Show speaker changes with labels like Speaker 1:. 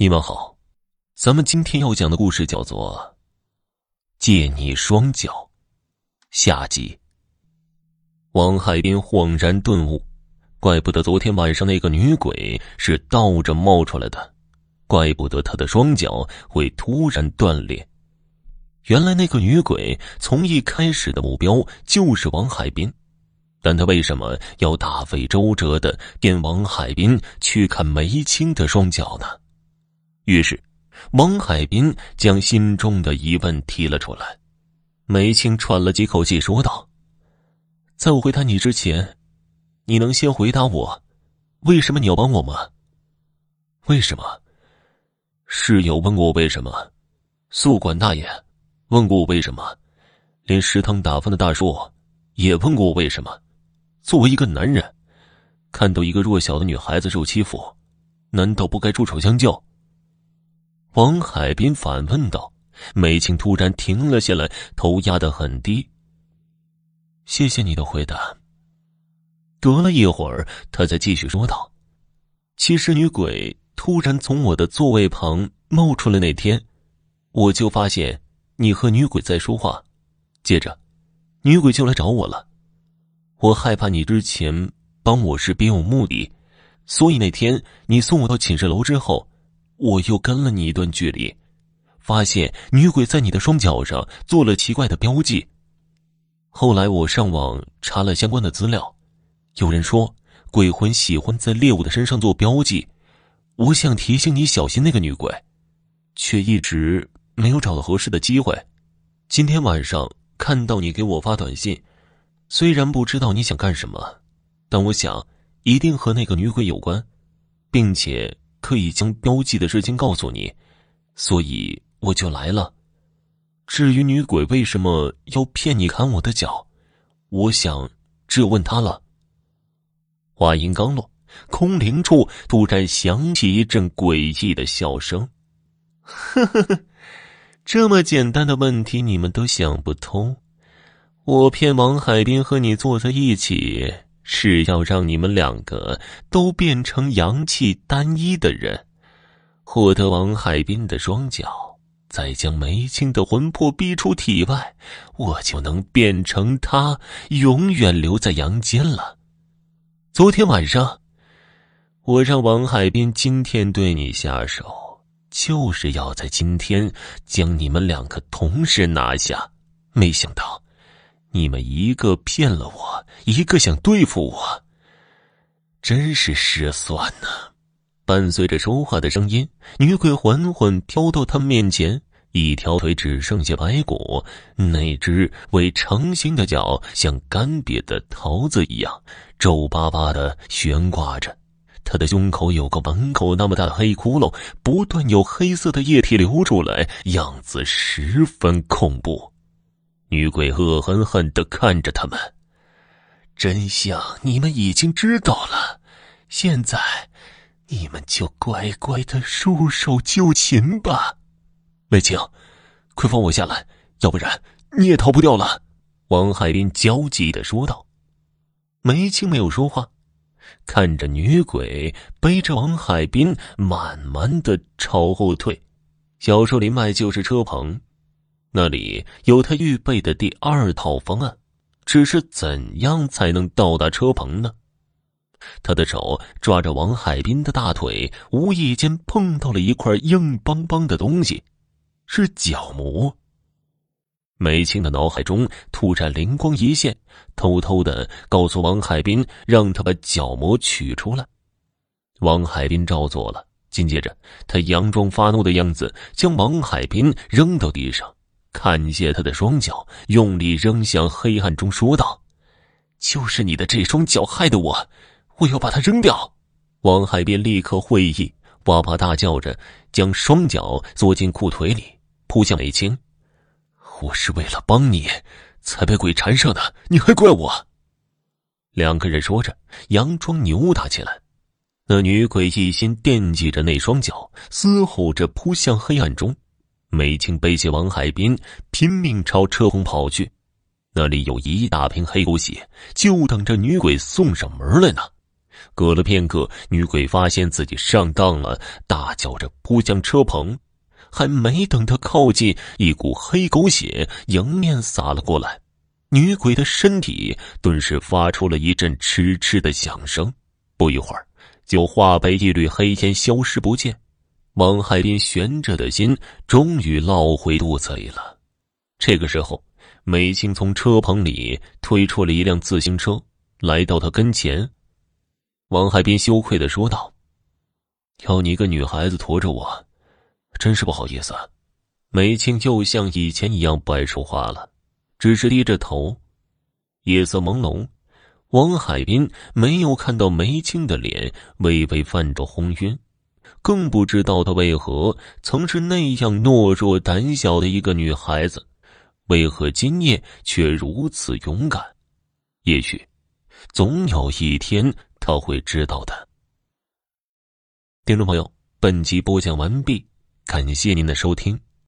Speaker 1: 你们好，咱们今天要讲的故事叫做《借你双脚》下集。王海滨恍然顿悟，怪不得昨天晚上那个女鬼是倒着冒出来的，怪不得她的双脚会突然断裂。原来那个女鬼从一开始的目标就是王海滨，但她为什么要大费周折的骗王海滨去看梅青的双脚呢？于是，王海滨将心中的疑问提了出来。梅青喘了几口气，说道：“在我回答你之前，你能先回答我，为什么你要帮我吗？为什么？室友问过我为什么，宿管大爷问过我为什么，连食堂打饭的大叔也问过我为什么。作为一个男人，看到一个弱小的女孩子受欺负，难道不该出手相救？”王海滨反问道：“梅青突然停了下来，头压得很低。谢谢你的回答。”隔了一会儿，他才继续说道：“其实女鬼突然从我的座位旁冒出来那天，我就发现你和女鬼在说话。接着，女鬼就来找我了。我害怕你之前帮我是别有目的，所以那天你送我到寝室楼之后。”我又跟了你一段距离，发现女鬼在你的双脚上做了奇怪的标记。后来我上网查了相关的资料，有人说鬼魂喜欢在猎物的身上做标记。我想提醒你小心那个女鬼，却一直没有找到合适的机会。今天晚上看到你给我发短信，虽然不知道你想干什么，但我想一定和那个女鬼有关，并且。可以将标记的事情告诉你，所以我就来了。至于女鬼为什么要骗你砍我的脚，我想只有问她了。话音刚落，空灵处突然响起一阵诡异的笑声。呵呵呵，这么简单的问题你们都想不通？我骗王海滨和你坐在一起。是要让你们两个都变成阳气单一的人，获得王海滨的双脚，再将梅青的魂魄逼出体外，我就能变成他，永远留在阳间了。昨天晚上，我让王海滨今天对你下手，就是要在今天将你们两个同时拿下，没想到。你们一个骗了我，一个想对付我，真是失算呢。伴随着说话的声音，女鬼缓缓飘到他面前，一条腿只剩下白骨，那只为成形的脚像干瘪的桃子一样皱巴巴的悬挂着。他的胸口有个碗口那么大的黑窟窿，不断有黑色的液体流出来，样子十分恐怖。女鬼恶狠狠的看着他们，真相你们已经知道了，现在你们就乖乖的束手就擒吧。梅青，快放我下来，要不然你也逃不掉了。”王海滨焦急的说道。梅青没有说话，看着女鬼背着王海滨慢慢的朝后退。小树林外就是车棚。那里有他预备的第二套方案，只是怎样才能到达车棚呢？他的手抓着王海滨的大腿，无意间碰到了一块硬邦邦的东西，是角膜。梅青的脑海中突然灵光一现，偷偷的告诉王海滨，让他把角膜取出来。王海滨照做了，紧接着他佯装发怒的样子，将王海滨扔到地上。看见他的双脚，用力扔向黑暗中，说道：“就是你的这双脚害的我，我要把它扔掉。”王海便立刻会意，哇哇大叫着，将双脚缩进裤腿里，扑向梅青。我是为了帮你，才被鬼缠上的，你还怪我？两个人说着，佯装扭打起来。那女鬼一心惦记着那双脚，嘶吼着扑向黑暗中。美青背起王海滨，拼命朝车棚跑去。那里有一大瓶黑狗血，就等着女鬼送上门来呢。隔了片刻，女鬼发现自己上当了，大叫着扑向车棚。还没等他靠近，一股黑狗血迎面洒了过来，女鬼的身体顿时发出了一阵嗤嗤的响声，不一会儿就化为一缕黑烟消失不见。王海滨悬着的心终于落回肚子里了。这个时候，梅青从车棚里推出了一辆自行车，来到他跟前。王海滨羞愧的说道：“要你一个女孩子驮着我。”真是不好意思，梅青又像以前一样不爱说话了，只是低着头。夜色朦胧，王海滨没有看到梅青的脸，微微泛着红晕，更不知道她为何曾是那样懦弱胆小的一个女孩子，为何今夜却如此勇敢？也许，总有一天她会知道的。听众朋友，本集播讲完毕。感谢您的收听。